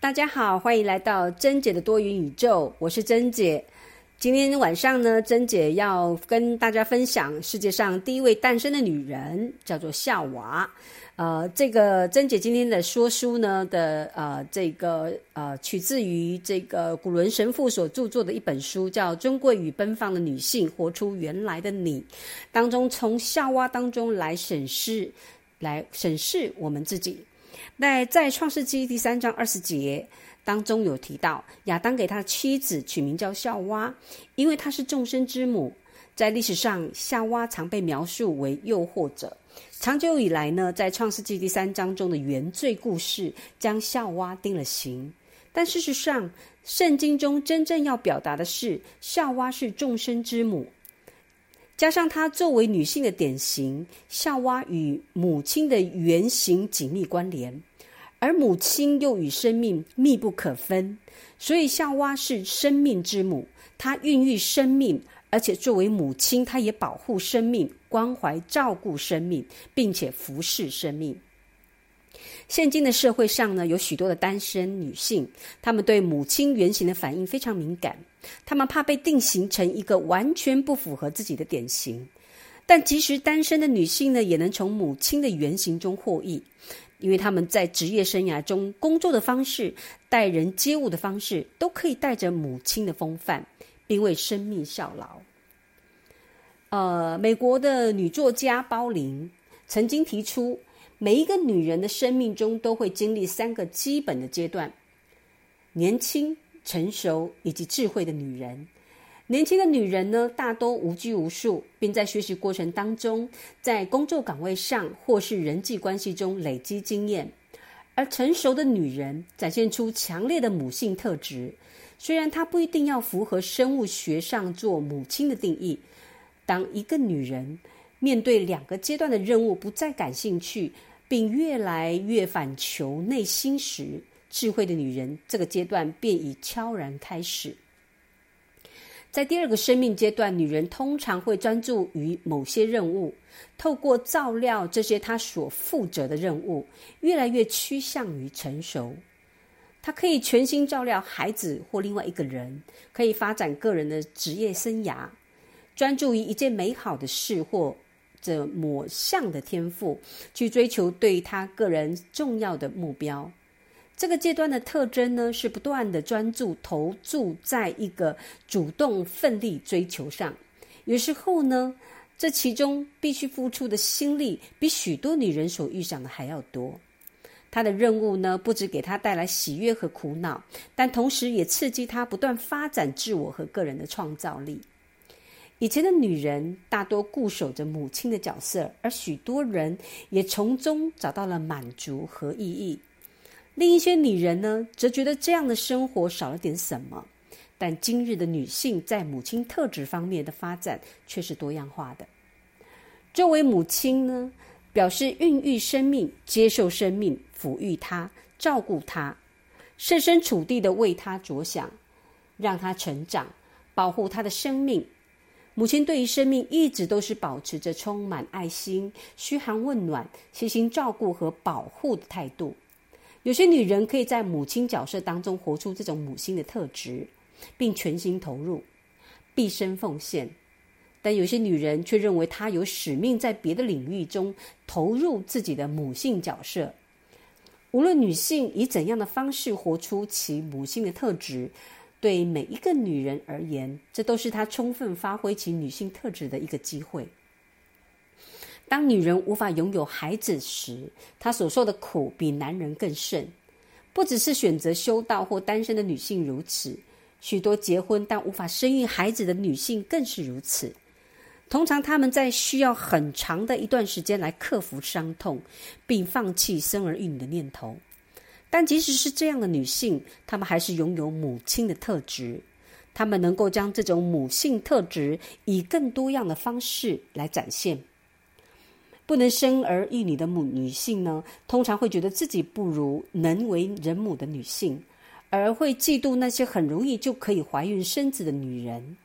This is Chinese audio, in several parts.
大家好，欢迎来到珍姐的多云宇宙，我是珍姐。今天晚上呢，珍姐要跟大家分享世界上第一位诞生的女人，叫做夏娃。呃，这个珍姐今天的说书呢的呃，这个呃，取自于这个古伦神父所著作的一本书，叫《尊贵与奔放的女性：活出原来的你》当中，从夏娃当中来审视，来审视我们自己。那在创世纪第三章二十节当中有提到，亚当给他的妻子取名叫夏娃，因为她是众生之母。在历史上，夏娃常被描述为诱惑者。长久以来呢，在创世纪第三章中的原罪故事将夏娃定了刑，但事实上，圣经中真正要表达的是，夏娃是众生之母。加上她作为女性的典型，夏娃与母亲的原型紧密关联，而母亲又与生命密不可分，所以夏娃是生命之母，她孕育生命，而且作为母亲，她也保护生命、关怀照顾生命，并且服侍生命。现今的社会上呢，有许多的单身女性，她们对母亲原型的反应非常敏感，她们怕被定型成一个完全不符合自己的典型。但即使单身的女性呢，也能从母亲的原型中获益，因为她们在职业生涯中工作的方式、待人接物的方式，都可以带着母亲的风范，并为生命效劳。呃，美国的女作家包琳曾经提出。每一个女人的生命中都会经历三个基本的阶段：年轻、成熟以及智慧的女人。年轻的女人呢，大多无拘无束，并在学习过程当中，在工作岗位上或是人际关系中累积经验；而成熟的女人展现出强烈的母性特质，虽然她不一定要符合生物学上做母亲的定义。当一个女人面对两个阶段的任务不再感兴趣，并越来越反求内心时，智慧的女人这个阶段便已悄然开始。在第二个生命阶段，女人通常会专注于某些任务，透过照料这些她所负责的任务，越来越趋向于成熟。她可以全心照料孩子或另外一个人，可以发展个人的职业生涯，专注于一件美好的事或。者某项的天赋，去追求对她个人重要的目标。这个阶段的特征呢，是不断的专注投注在一个主动奋力追求上。有时候呢，这其中必须付出的心力，比许多女人所预想的还要多。他的任务呢，不止给他带来喜悦和苦恼，但同时也刺激他不断发展自我和个人的创造力。以前的女人大多固守着母亲的角色，而许多人也从中找到了满足和意义。另一些女人呢，则觉得这样的生活少了点什么。但今日的女性在母亲特质方面的发展却是多样化的。作为母亲呢，表示孕育生命、接受生命、抚育她、照顾她，设身处地的为她着想，让她成长，保护她的生命。母亲对于生命一直都是保持着充满爱心、嘘寒问暖、悉心照顾和保护的态度。有些女人可以在母亲角色当中活出这种母亲的特质，并全心投入、毕生奉献；但有些女人却认为她有使命在别的领域中投入自己的母性角色。无论女性以怎样的方式活出其母性的特质。对每一个女人而言，这都是她充分发挥其女性特质的一个机会。当女人无法拥有孩子时，她所受的苦比男人更甚。不只是选择修道或单身的女性如此，许多结婚但无法生育孩子的女性更是如此。通常，她们在需要很长的一段时间来克服伤痛，并放弃生儿育女的念头。但即使是这样的女性，她们还是拥有母亲的特质。她们能够将这种母性特质以更多样的方式来展现。不能生儿育女的母女性呢，通常会觉得自己不如能为人母的女性，而会嫉妒那些很容易就可以怀孕生子的女人。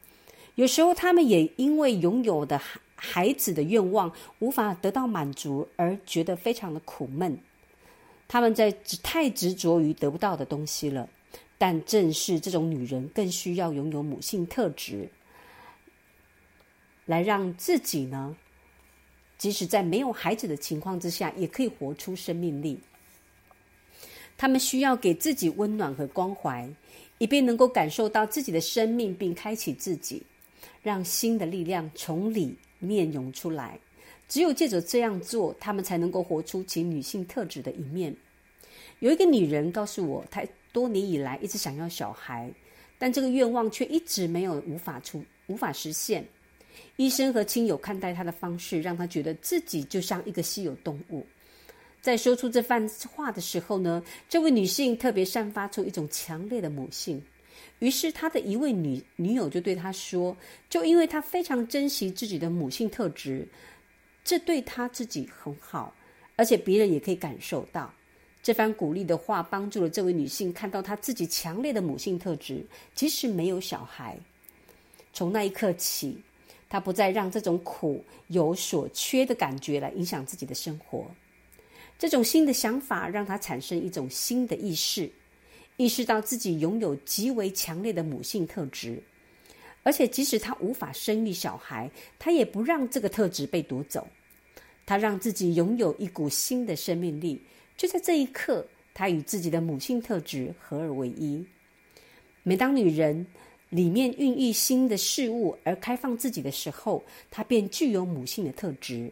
有时候，她们也因为拥有的孩子的愿望无法得到满足，而觉得非常的苦闷。他们在太执着于得不到的东西了。但正是这种女人，更需要拥有母性特质，来让自己呢，即使在没有孩子的情况之下，也可以活出生命力。他们需要给自己温暖和关怀，以便能够感受到自己的生命，并开启自己，让新的力量从里面涌出来。只有借着这样做，他们才能够活出其女性特质的一面。有一个女人告诉我，她多年以来一直想要小孩，但这个愿望却一直没有无法出无法实现。医生和亲友看待她的方式，让她觉得自己就像一个稀有动物。在说出这番话的时候呢，这位女性特别散发出一种强烈的母性。于是，她的一位女女友就对她说：“就因为她非常珍惜自己的母性特质，这对她自己很好，而且别人也可以感受到。”这番鼓励的话帮助了这位女性看到她自己强烈的母性特质，即使没有小孩。从那一刻起，她不再让这种苦有所缺的感觉来影响自己的生活。这种新的想法让他产生一种新的意识，意识到自己拥有极为强烈的母性特质，而且即使他无法生育小孩，他也不让这个特质被夺走。他让自己拥有一股新的生命力。就在这一刻，他与自己的母性特质合而为一。每当女人里面孕育新的事物而开放自己的时候，她便具有母性的特质。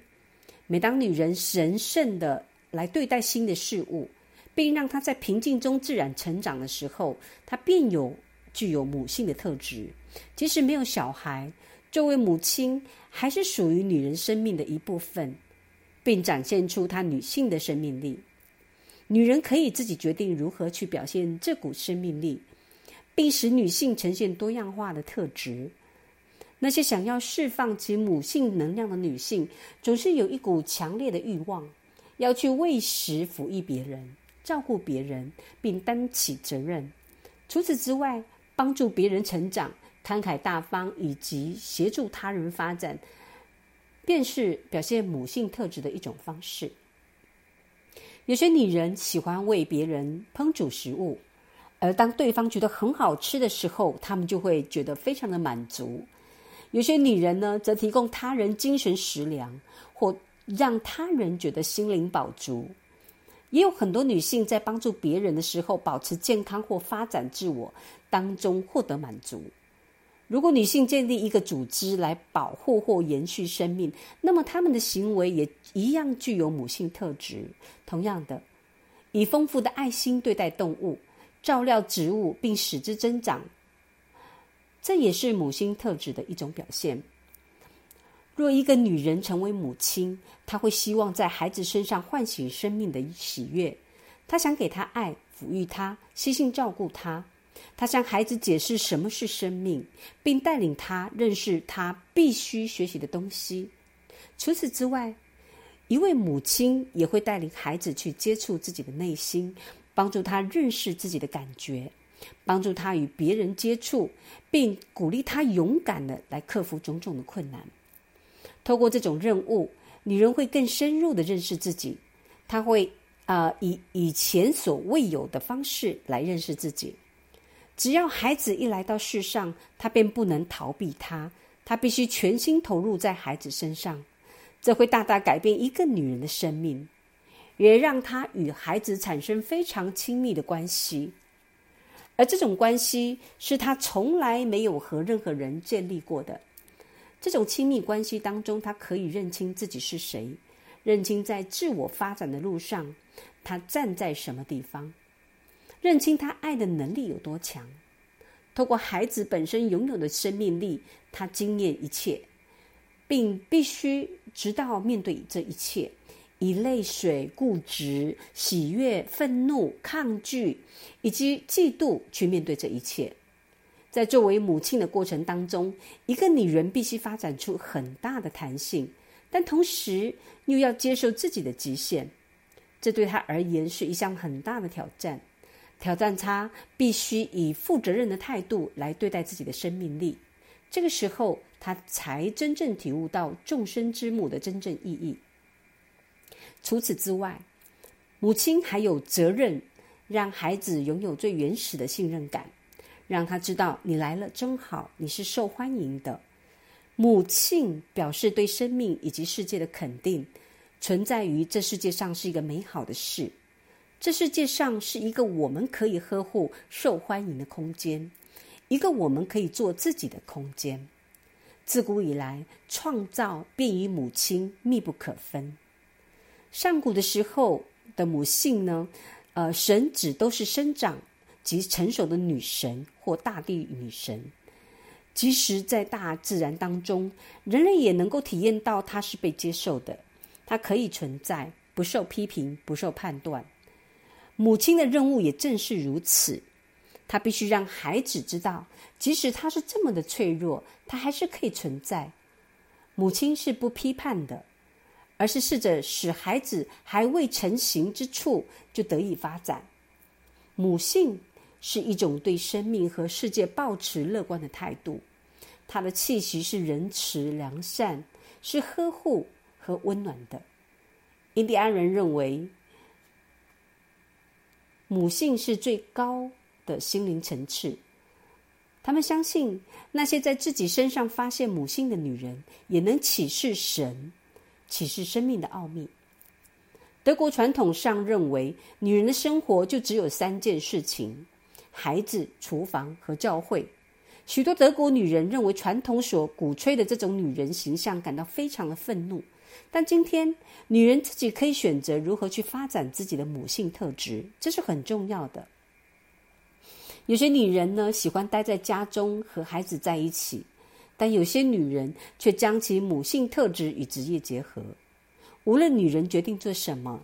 每当女人神圣的来对待新的事物，并让她在平静中自然成长的时候，他便有具有母性的特质。即使没有小孩，这位母亲还是属于女人生命的一部分，并展现出她女性的生命力。女人可以自己决定如何去表现这股生命力，并使女性呈现多样化的特质。那些想要释放其母性能量的女性，总是有一股强烈的欲望。要去喂食、抚育别人、照顾别人，并担起责任。除此之外，帮助别人成长、慷慨大方以及协助他人发展，便是表现母性特质的一种方式。有些女人喜欢为别人烹煮食物，而当对方觉得很好吃的时候，他们就会觉得非常的满足。有些女人呢，则提供他人精神食粮或。让他人觉得心灵饱足，也有很多女性在帮助别人的时候，保持健康或发展自我当中获得满足。如果女性建立一个组织来保护或延续生命，那么她们的行为也一样具有母性特质。同样的，以丰富的爱心对待动物，照料植物并使之增长，这也是母性特质的一种表现。若一个女人成为母亲，她会希望在孩子身上唤醒生命的喜悦。她想给他爱，抚育他，悉心照顾他。她向孩子解释什么是生命，并带领他认识他必须学习的东西。除此之外，一位母亲也会带领孩子去接触自己的内心，帮助他认识自己的感觉，帮助他与别人接触，并鼓励他勇敢的来克服种种的困难。透过这种任务，女人会更深入的认识自己。她会啊，以以前所未有的方式来认识自己。只要孩子一来到世上，她便不能逃避他，她必须全心投入在孩子身上。这会大大改变一个女人的生命，也让他与孩子产生非常亲密的关系。而这种关系是他从来没有和任何人建立过的。这种亲密关系当中，他可以认清自己是谁，认清在自我发展的路上，他站在什么地方，认清他爱的能力有多强。透过孩子本身拥有的生命力，他经验一切，并必须直到面对这一切，以泪水、固执、喜悦、愤怒、抗拒以及嫉妒去面对这一切。在作为母亲的过程当中，一个女人必须发展出很大的弹性，但同时又要接受自己的极限。这对她而言是一项很大的挑战。挑战她必须以负责任的态度来对待自己的生命力。这个时候，她才真正体悟到众生之母的真正意义。除此之外，母亲还有责任让孩子拥有最原始的信任感，让他知道你来了真好，你是受欢迎的。母亲表示对生命以及世界的肯定，存在于这世界上是一个美好的事。这世界上是一个我们可以呵护、受欢迎的空间，一个我们可以做自己的空间。自古以来，创造便与母亲密不可分。上古的时候的母性呢，呃，神指都是生长及成熟的女神或大地女神。即使在大自然当中，人类也能够体验到它是被接受的，它可以存在，不受批评，不受判断。母亲的任务也正是如此。她必须让孩子知道，即使他是这么的脆弱，他还是可以存在。母亲是不批判的，而是试着使孩子还未成型之处就得以发展。母性是一种对生命和世界保持乐观的态度，它的气息是仁慈良善，是呵护和温暖的。印第安人认为，母性是最高。的心灵层次，他们相信那些在自己身上发现母性的女人，也能启示神，启示生命的奥秘。德国传统上认为，女人的生活就只有三件事情：孩子、厨房和教会。许多德国女人认为传统所鼓吹的这种女人形象感到非常的愤怒。但今天，女人自己可以选择如何去发展自己的母性特质，这是很重要的。有些女人呢，喜欢待在家中和孩子在一起，但有些女人却将其母性特质与职业结合。无论女人决定做什么，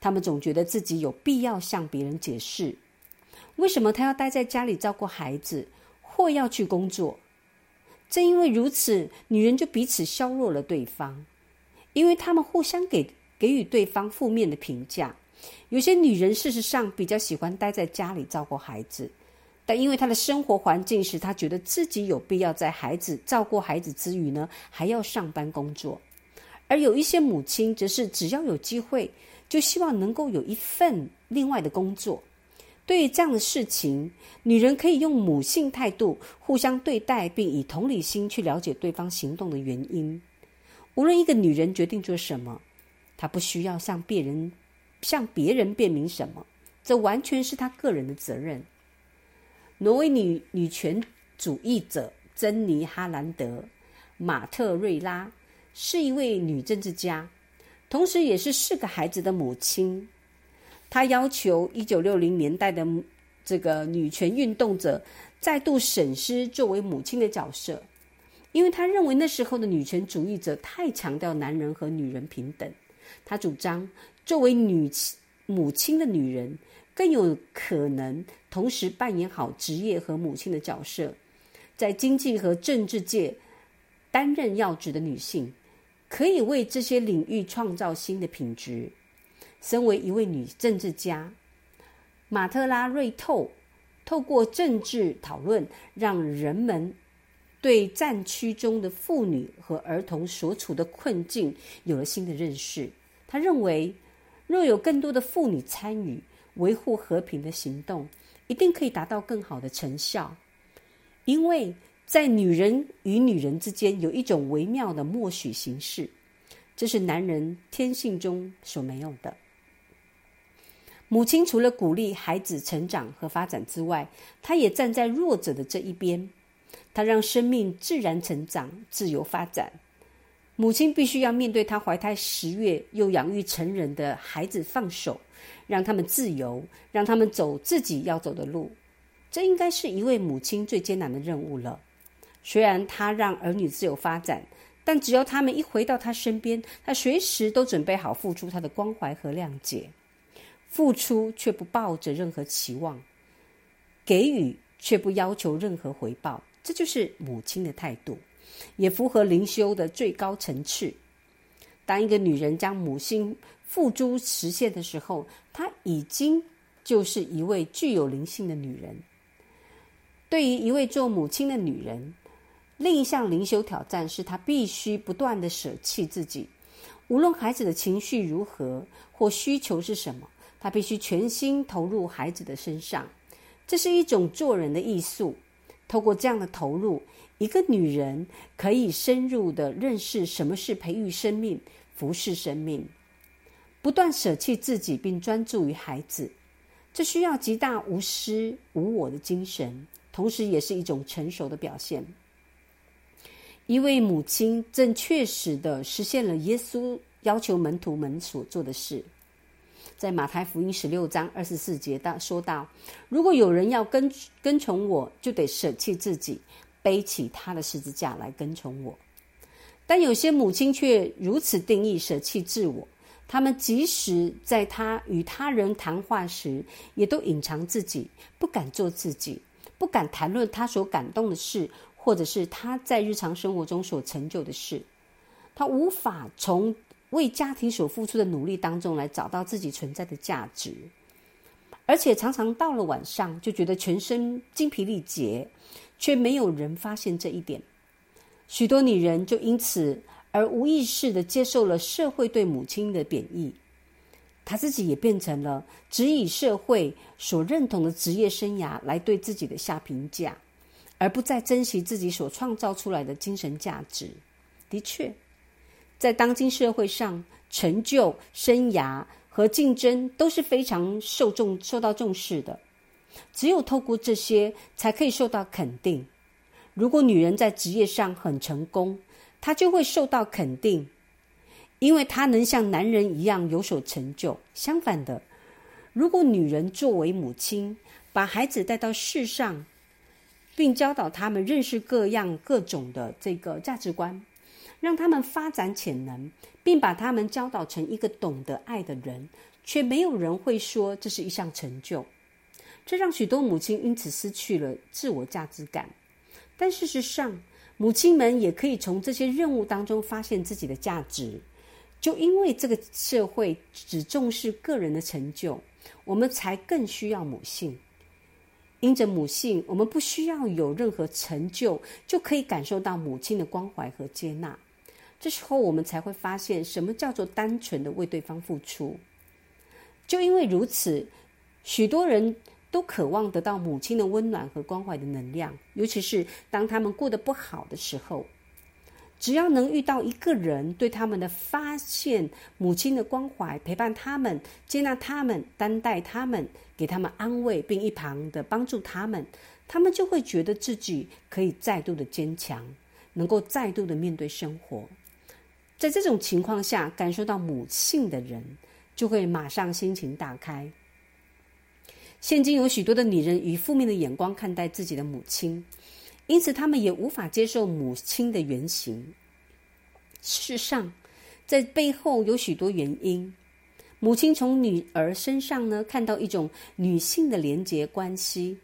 她们总觉得自己有必要向别人解释，为什么她要待在家里照顾孩子，或要去工作。正因为如此，女人就彼此削弱了对方，因为她们互相给给予对方负面的评价。有些女人事实上比较喜欢待在家里照顾孩子。但因为他的生活环境使他觉得自己有必要在孩子照顾孩子之余呢，还要上班工作；而有一些母亲则是只要有机会，就希望能够有一份另外的工作。对于这样的事情，女人可以用母性态度互相对待，并以同理心去了解对方行动的原因。无论一个女人决定做什么，她不需要向别人向别人辩明什么，这完全是她个人的责任。挪威女女权主义者珍妮·哈兰德·马特瑞拉是一位女政治家，同时也是四个孩子的母亲。她要求一九六零年代的这个女权运动者再度审视作为母亲的角色，因为她认为那时候的女权主义者太强调男人和女人平等。她主张，作为女母亲的女人。更有可能同时扮演好职业和母亲的角色，在经济和政治界担任要职的女性，可以为这些领域创造新的品质。身为一位女政治家，马特拉瑞透透过政治讨论，让人们对战区中的妇女和儿童所处的困境有了新的认识。他认为，若有更多的妇女参与，维护和平的行动一定可以达到更好的成效，因为在女人与女人之间有一种微妙的默许形式，这是男人天性中所没有的。母亲除了鼓励孩子成长和发展之外，她也站在弱者的这一边，她让生命自然成长、自由发展。母亲必须要面对她怀胎十月又养育成人的孩子放手。让他们自由，让他们走自己要走的路，这应该是一位母亲最艰难的任务了。虽然她让儿女自由发展，但只要他们一回到她身边，她随时都准备好付出她的关怀和谅解，付出却不抱着任何期望，给予却不要求任何回报，这就是母亲的态度，也符合灵修的最高层次。当一个女人将母性付诸实现的时候，她已经就是一位具有灵性的女人。对于一位做母亲的女人，另一项灵修挑战是她必须不断的舍弃自己，无论孩子的情绪如何或需求是什么，她必须全心投入孩子的身上。这是一种做人的艺术。透过这样的投入，一个女人可以深入的认识什么是培育生命、服侍生命，不断舍弃自己，并专注于孩子。这需要极大无私无我的精神，同时也是一种成熟的表现。一位母亲正确实的实现了耶稣要求门徒们所做的事。在马太福音十六章二十四节到说到：“如果有人要跟跟从我，就得舍弃自己，背起他的十字架来跟从我。”但有些母亲却如此定义舍弃自我，他们即使在他与他人谈话时，也都隐藏自己，不敢做自己，不敢谈论他所感动的事，或者是他在日常生活中所成就的事，他无法从。为家庭所付出的努力当中来找到自己存在的价值，而且常常到了晚上就觉得全身精疲力竭，却没有人发现这一点。许多女人就因此而无意识的接受了社会对母亲的贬义，她自己也变成了只以社会所认同的职业生涯来对自己的下评价，而不再珍惜自己所创造出来的精神价值。的确。在当今社会上，成就、生涯和竞争都是非常受重、受到重视的。只有透过这些，才可以受到肯定。如果女人在职业上很成功，她就会受到肯定，因为她能像男人一样有所成就。相反的，如果女人作为母亲，把孩子带到世上，并教导他们认识各样各种的这个价值观。让他们发展潜能，并把他们教导成一个懂得爱的人，却没有人会说这是一项成就。这让许多母亲因此失去了自我价值感。但事实上，母亲们也可以从这些任务当中发现自己的价值。就因为这个社会只重视个人的成就，我们才更需要母性。因着母性，我们不需要有任何成就，就可以感受到母亲的关怀和接纳。这时候，我们才会发现什么叫做单纯的为对方付出。就因为如此，许多人都渴望得到母亲的温暖和关怀的能量，尤其是当他们过得不好的时候。只要能遇到一个人对他们的发现母亲的关怀，陪伴他们，接纳他们，担待他们，给他们安慰，并一旁的帮助他们，他们就会觉得自己可以再度的坚强，能够再度的面对生活。在这种情况下，感受到母性的人就会马上心情大开。现今有许多的女人以负面的眼光看待自己的母亲，因此她们也无法接受母亲的原型。事实上，在背后有许多原因。母亲从女儿身上呢看到一种女性的连结关系，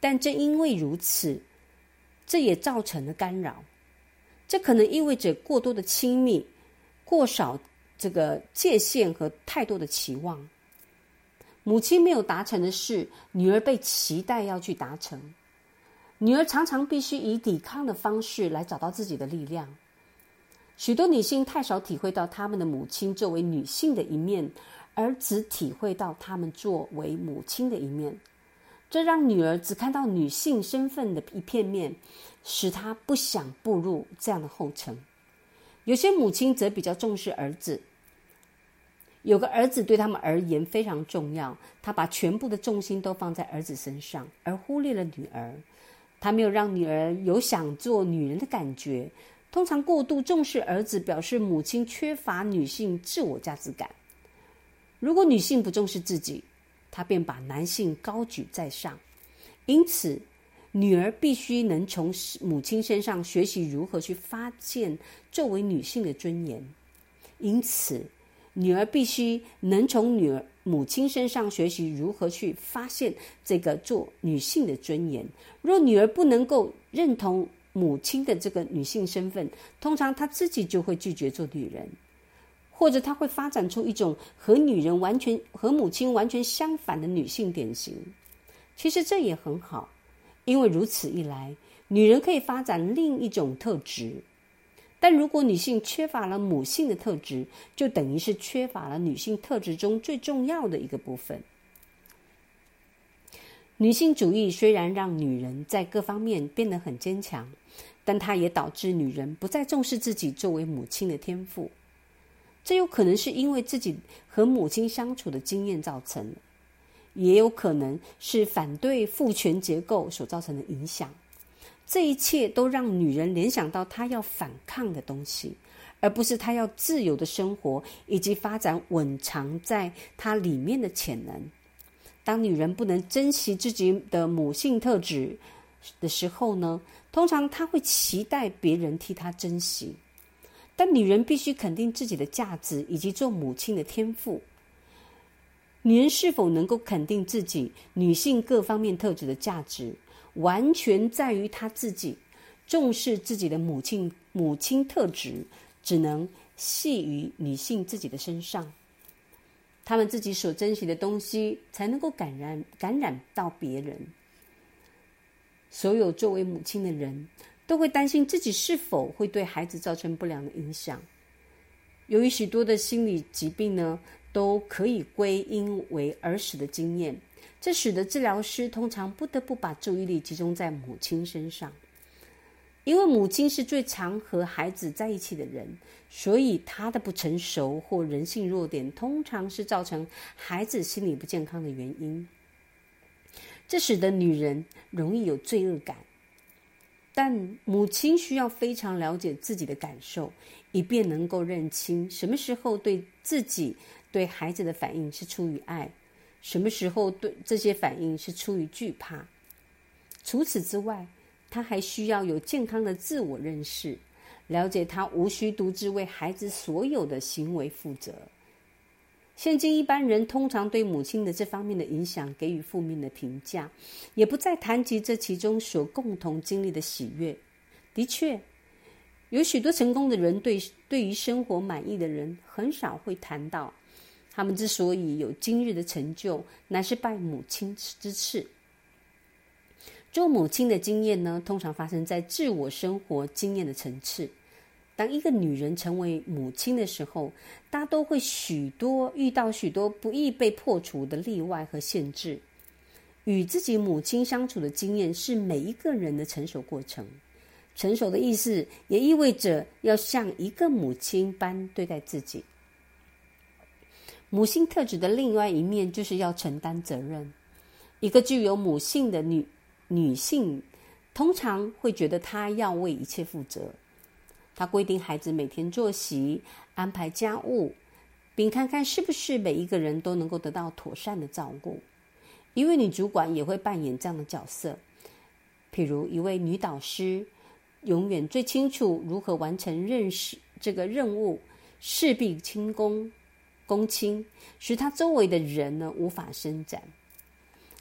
但正因为如此，这也造成了干扰。这可能意味着过多的亲密。过少这个界限和太多的期望，母亲没有达成的事，女儿被期待要去达成。女儿常常必须以抵抗的方式来找到自己的力量。许多女性太少体会到他们的母亲作为女性的一面，而只体会到他们作为母亲的一面，这让女儿只看到女性身份的一片面，使她不想步入这样的后尘。有些母亲则比较重视儿子，有个儿子对他们而言非常重要，他把全部的重心都放在儿子身上，而忽略了女儿。他没有让女儿有想做女人的感觉。通常过度重视儿子，表示母亲缺乏女性自我价值感。如果女性不重视自己，她便把男性高举在上，因此。女儿必须能从母亲身上学习如何去发现作为女性的尊严，因此，女儿必须能从女儿母亲身上学习如何去发现这个做女性的尊严。若女儿不能够认同母亲的这个女性身份，通常她自己就会拒绝做女人，或者她会发展出一种和女人完全和母亲完全相反的女性典型。其实这也很好。因为如此一来，女人可以发展另一种特质。但如果女性缺乏了母性的特质，就等于是缺乏了女性特质中最重要的一个部分。女性主义虽然让女人在各方面变得很坚强，但它也导致女人不再重视自己作为母亲的天赋。这有可能是因为自己和母亲相处的经验造成的，也有可能是反对父权结构所造成的影响。这一切都让女人联想到她要反抗的东西，而不是她要自由的生活以及发展稳藏在她里面的潜能。当女人不能珍惜自己的母性特质的时候呢，通常她会期待别人替她珍惜。但女人必须肯定自己的价值以及做母亲的天赋。女人是否能够肯定自己女性各方面特质的价值，完全在于她自己重视自己的母亲母亲特质，只能系于女性自己的身上。他们自己所珍惜的东西，才能够感染感染到别人。所有作为母亲的人。都会担心自己是否会对孩子造成不良的影响。由于许多的心理疾病呢，都可以归因为儿时的经验，这使得治疗师通常不得不把注意力集中在母亲身上。因为母亲是最常和孩子在一起的人，所以她的不成熟或人性弱点，通常是造成孩子心理不健康的原因。这使得女人容易有罪恶感。但母亲需要非常了解自己的感受，以便能够认清什么时候对自己、对孩子的反应是出于爱，什么时候对这些反应是出于惧怕。除此之外，他还需要有健康的自我认识，了解他无需独自为孩子所有的行为负责。现今一般人通常对母亲的这方面的影响给予负面的评价，也不再谈及这其中所共同经历的喜悦。的确，有许多成功的人对对于生活满意的人很少会谈到，他们之所以有今日的成就，乃是拜母亲之赐。做母亲的经验呢，通常发生在自我生活经验的层次。当一个女人成为母亲的时候，大家都会许多遇到许多不易被破除的例外和限制。与自己母亲相处的经验是每一个人的成熟过程。成熟的意思也意味着要像一个母亲般对待自己。母性特质的另外一面就是要承担责任。一个具有母性的女女性，通常会觉得她要为一切负责。她规定孩子每天作息，安排家务，并看看是不是每一个人都能够得到妥善的照顾。一位女主管也会扮演这样的角色，譬如一位女导师，永远最清楚如何完成认识这个任务，事必清功，公亲，使他周围的人呢无法伸展。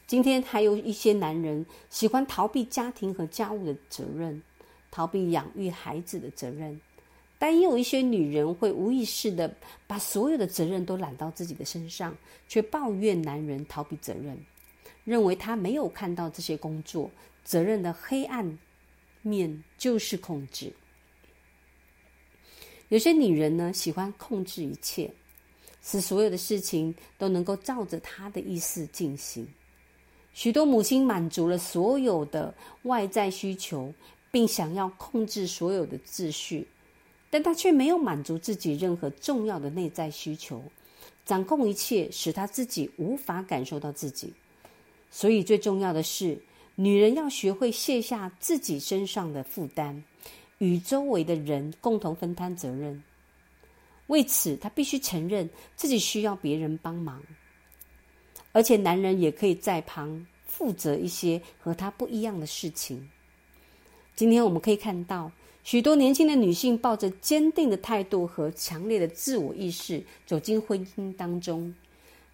今天还有一些男人喜欢逃避家庭和家务的责任。逃避养育孩子的责任，但也有一些女人会无意识的把所有的责任都揽到自己的身上，却抱怨男人逃避责任，认为他没有看到这些工作责任的黑暗面就是控制。有些女人呢喜欢控制一切，使所有的事情都能够照着他的意思进行。许多母亲满足了所有的外在需求。并想要控制所有的秩序，但他却没有满足自己任何重要的内在需求，掌控一切，使他自己无法感受到自己。所以，最重要的是，女人要学会卸下自己身上的负担，与周围的人共同分担责任。为此，她必须承认自己需要别人帮忙，而且男人也可以在旁负责一些和他不一样的事情。今天我们可以看到，许多年轻的女性抱着坚定的态度和强烈的自我意识走进婚姻当中。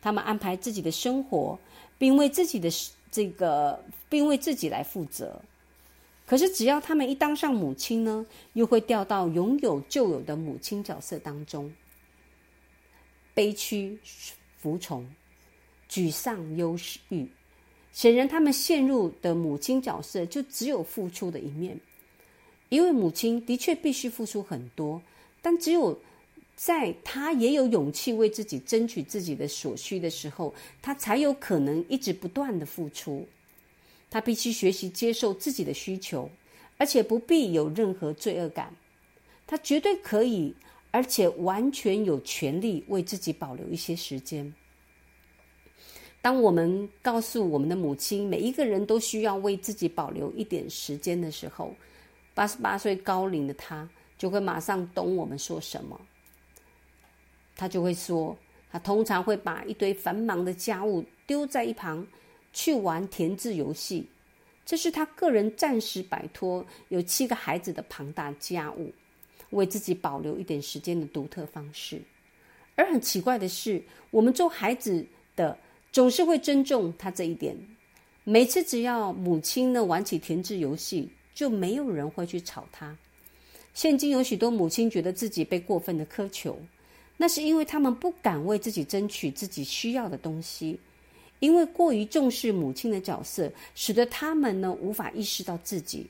她们安排自己的生活，并为自己的这个，并为自己来负责。可是，只要他们一当上母亲呢，又会掉到拥有旧有的母亲角色当中，悲屈、服从、沮丧、忧郁。显然，他们陷入的母亲角色就只有付出的一面。因为母亲的确必须付出很多，但只有在她也有勇气为自己争取自己的所需的时候，她才有可能一直不断的付出。他必须学习接受自己的需求，而且不必有任何罪恶感。他绝对可以，而且完全有权利为自己保留一些时间。当我们告诉我们的母亲，每一个人都需要为自己保留一点时间的时候，八十八岁高龄的他就会马上懂我们说什么。他就会说，他通常会把一堆繁忙的家务丢在一旁，去玩填字游戏。这是他个人暂时摆脱有七个孩子的庞大家务，为自己保留一点时间的独特方式。而很奇怪的是，我们做孩子的。总是会尊重他这一点。每次只要母亲呢玩起填字游戏，就没有人会去吵他。现今有许多母亲觉得自己被过分的苛求，那是因为他们不敢为自己争取自己需要的东西，因为过于重视母亲的角色，使得他们呢无法意识到自己。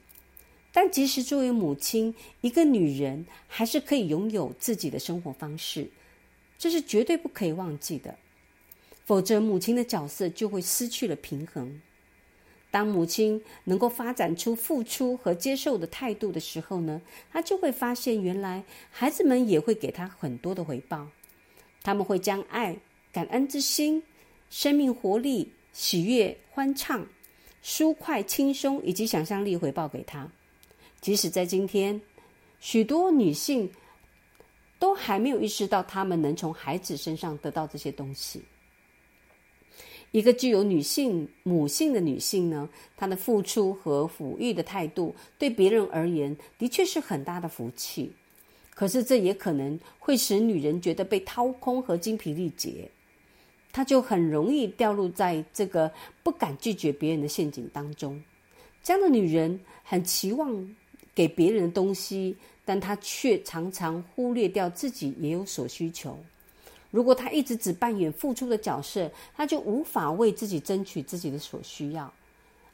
但即使作为母亲，一个女人还是可以拥有自己的生活方式，这是绝对不可以忘记的。否则，母亲的角色就会失去了平衡。当母亲能够发展出付出和接受的态度的时候呢，她就会发现，原来孩子们也会给她很多的回报。他们会将爱、感恩之心、生命活力、喜悦、欢畅、舒快、轻松以及想象力回报给她。即使在今天，许多女性都还没有意识到，她们能从孩子身上得到这些东西。一个具有女性母性的女性呢，她的付出和抚育的态度，对别人而言的确是很大的福气。可是这也可能会使女人觉得被掏空和精疲力竭，她就很容易掉入在这个不敢拒绝别人的陷阱当中。这样的女人很期望给别人的东西，但她却常常忽略掉自己也有所需求。如果她一直只扮演付出的角色，她就无法为自己争取自己的所需要，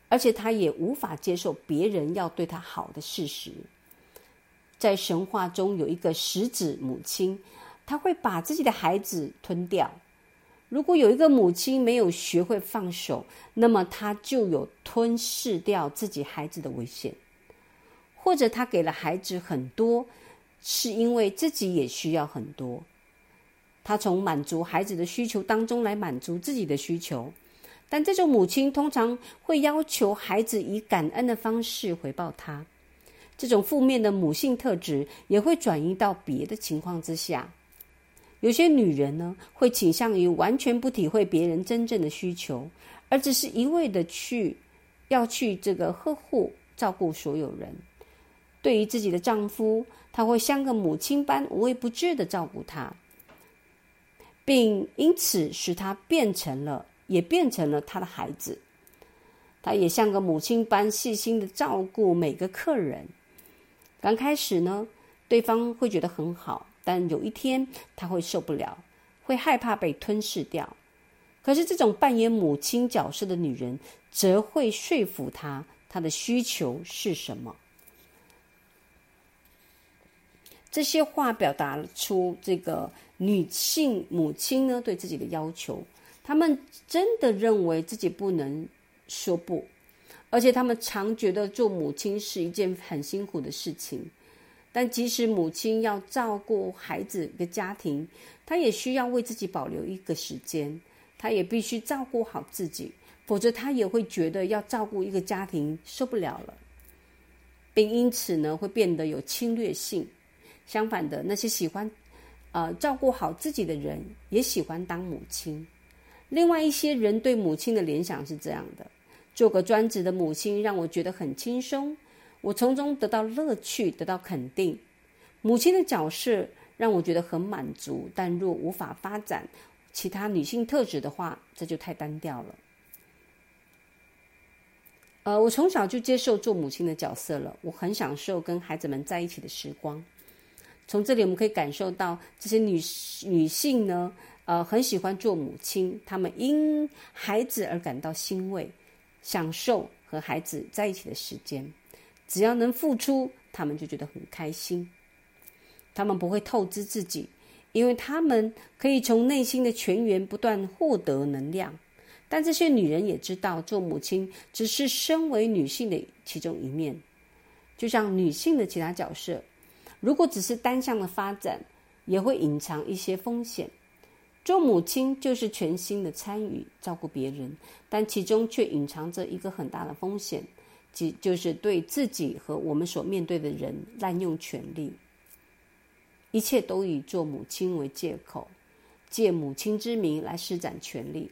而且她也无法接受别人要对她好的事实。在神话中有一个食子母亲，她会把自己的孩子吞掉。如果有一个母亲没有学会放手，那么她就有吞噬掉自己孩子的危险。或者她给了孩子很多，是因为自己也需要很多。她从满足孩子的需求当中来满足自己的需求，但这种母亲通常会要求孩子以感恩的方式回报她。这种负面的母性特质也会转移到别的情况之下。有些女人呢，会倾向于完全不体会别人真正的需求，而只是一味的去要去这个呵护照顾所有人。对于自己的丈夫，她会像个母亲般无微不至的照顾他。并因此使他变成了，也变成了他的孩子。他也像个母亲般细心的照顾每个客人。刚开始呢，对方会觉得很好，但有一天他会受不了，会害怕被吞噬掉。可是这种扮演母亲角色的女人，则会说服他，她的需求是什么。这些话表达出这个女性母亲呢对自己的要求，他们真的认为自己不能说不，而且他们常觉得做母亲是一件很辛苦的事情。但即使母亲要照顾孩子的家庭，她也需要为自己保留一个时间，她也必须照顾好自己，否则她也会觉得要照顾一个家庭受不了了，并因此呢会变得有侵略性。相反的，那些喜欢，呃，照顾好自己的人，也喜欢当母亲。另外一些人对母亲的联想是这样的：做个专职的母亲，让我觉得很轻松，我从中得到乐趣，得到肯定。母亲的角色让我觉得很满足，但若无法发展其他女性特质的话，这就太单调了。呃，我从小就接受做母亲的角色了，我很享受跟孩子们在一起的时光。从这里我们可以感受到，这些女女性呢，呃，很喜欢做母亲，她们因孩子而感到欣慰，享受和孩子在一起的时间。只要能付出，他们就觉得很开心。他们不会透支自己，因为他们可以从内心的泉源不断获得能量。但这些女人也知道，做母亲只是身为女性的其中一面，就像女性的其他角色，如果只是单向的发展，也会隐藏一些风险。做母亲就是全心的参与照顾别人，但其中却隐藏着一个很大的风险，即就是对自己和我们所面对的人滥用权力。一切都以做母亲为借口，借母亲之名来施展权力。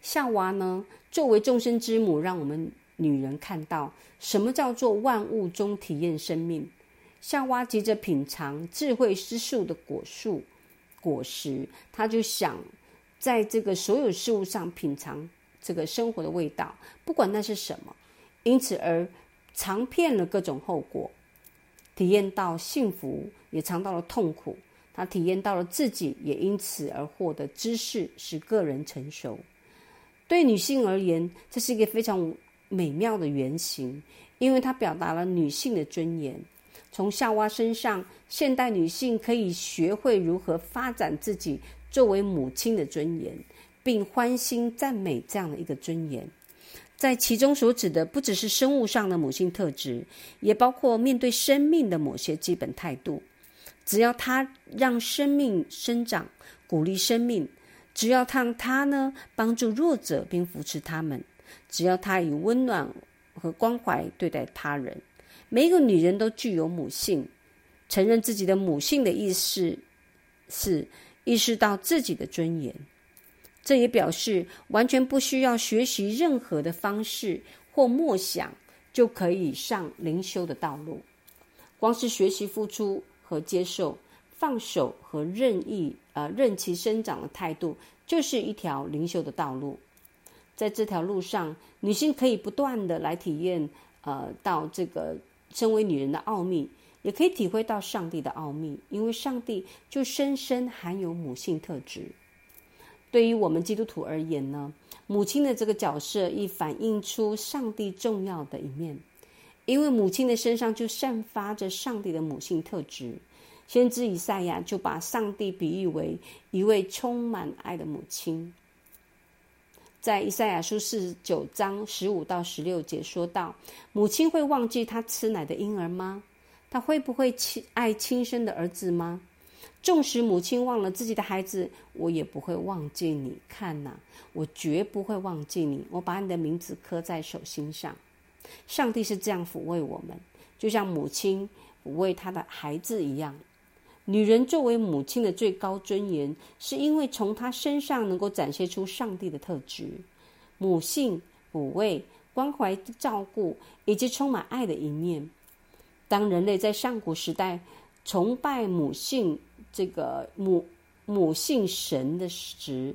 夏娃呢，作为众生之母，让我们女人看到什么叫做万物中体验生命。夏娃急着品尝智慧之树的果树。果实，他就想在这个所有事物上品尝这个生活的味道，不管那是什么，因此而尝遍了各种后果，体验到幸福，也尝到了痛苦。他体验到了自己，也因此而获得知识，使个人成熟。对女性而言，这是一个非常美妙的原型，因为它表达了女性的尊严。从夏娃身上，现代女性可以学会如何发展自己作为母亲的尊严，并欢欣赞美这样的一个尊严。在其中所指的，不只是生物上的母性特质，也包括面对生命的某些基本态度。只要她让生命生长，鼓励生命；只要让她呢帮助弱者并扶持他们；只要她以温暖和关怀对待他人。每一个女人都具有母性，承认自己的母性的意识是意识到自己的尊严。这也表示完全不需要学习任何的方式或默想就可以上灵修的道路。光是学习付出和接受、放手和任意呃任其生长的态度，就是一条灵修的道路。在这条路上，女性可以不断的来体验呃到这个。身为女人的奥秘，也可以体会到上帝的奥秘，因为上帝就深深含有母性特质。对于我们基督徒而言呢，母亲的这个角色亦反映出上帝重要的一面，因为母亲的身上就散发着上帝的母性特质。先知以赛亚就把上帝比喻为一位充满爱的母亲。在以赛亚书四十九章十五到十六节说道：“母亲会忘记她吃奶的婴儿吗？她会不会亲爱亲生的儿子吗？纵使母亲忘了自己的孩子，我也不会忘记你。看呐，我绝不会忘记你。我把你的名字刻在手心上。上帝是这样抚慰我们，就像母亲抚慰她的孩子一样。”女人作为母亲的最高尊严，是因为从她身上能够展现出上帝的特质：母性、抚慰、关怀、照顾，以及充满爱的一面。当人类在上古时代崇拜母性这个母母性神的时，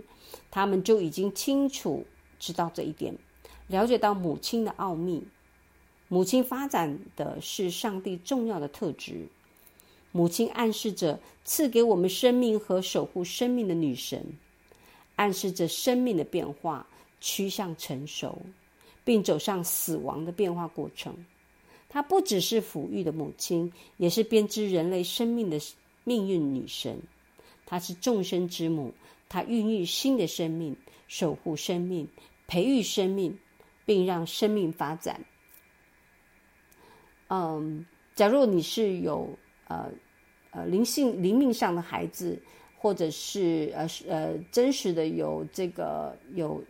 他们就已经清楚知道这一点，了解到母亲的奥秘。母亲发展的是上帝重要的特质。母亲暗示着赐给我们生命和守护生命的女神，暗示着生命的变化趋向成熟，并走上死亡的变化过程。她不只是抚育的母亲，也是编织人类生命的命运女神。她是众生之母，她孕育新的生命，守护生命，培育生命，并让生命发展。嗯，假如你是有。呃，呃，灵性灵命上的孩子，或者是呃呃真实的有这个有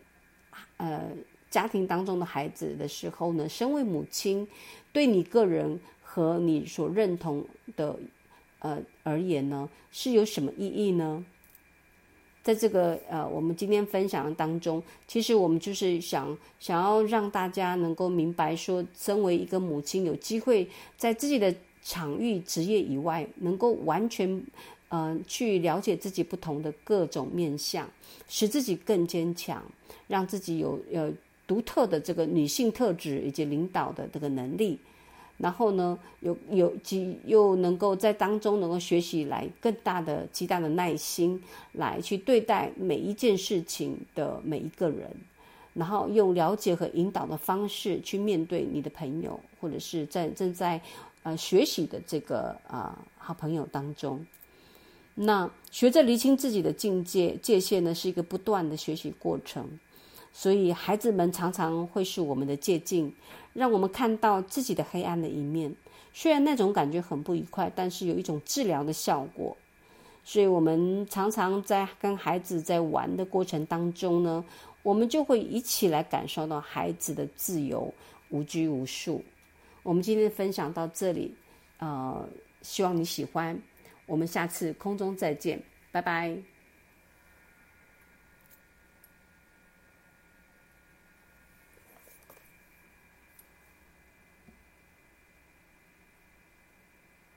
呃家庭当中的孩子的时候呢，身为母亲，对你个人和你所认同的呃而言呢，是有什么意义呢？在这个呃我们今天分享的当中，其实我们就是想想要让大家能够明白，说身为一个母亲，有机会在自己的。场域职业以外，能够完全，嗯，去了解自己不同的各种面相，使自己更坚强，让自己有呃独特的这个女性特质以及领导的这个能力。然后呢，有有及又能够在当中能够学习来更大的极大的耐心，来去对待每一件事情的每一个人。然后用了解和引导的方式去面对你的朋友，或者是在正在呃学习的这个啊好朋友当中。那学着厘清自己的境界界限呢，是一个不断的学习过程。所以孩子们常常会是我们的借镜，让我们看到自己的黑暗的一面。虽然那种感觉很不愉快，但是有一种治疗的效果。所以我们常常在跟孩子在玩的过程当中呢，我们就会一起来感受到孩子的自由、无拘无束。我们今天分享到这里，呃，希望你喜欢。我们下次空中再见，拜拜。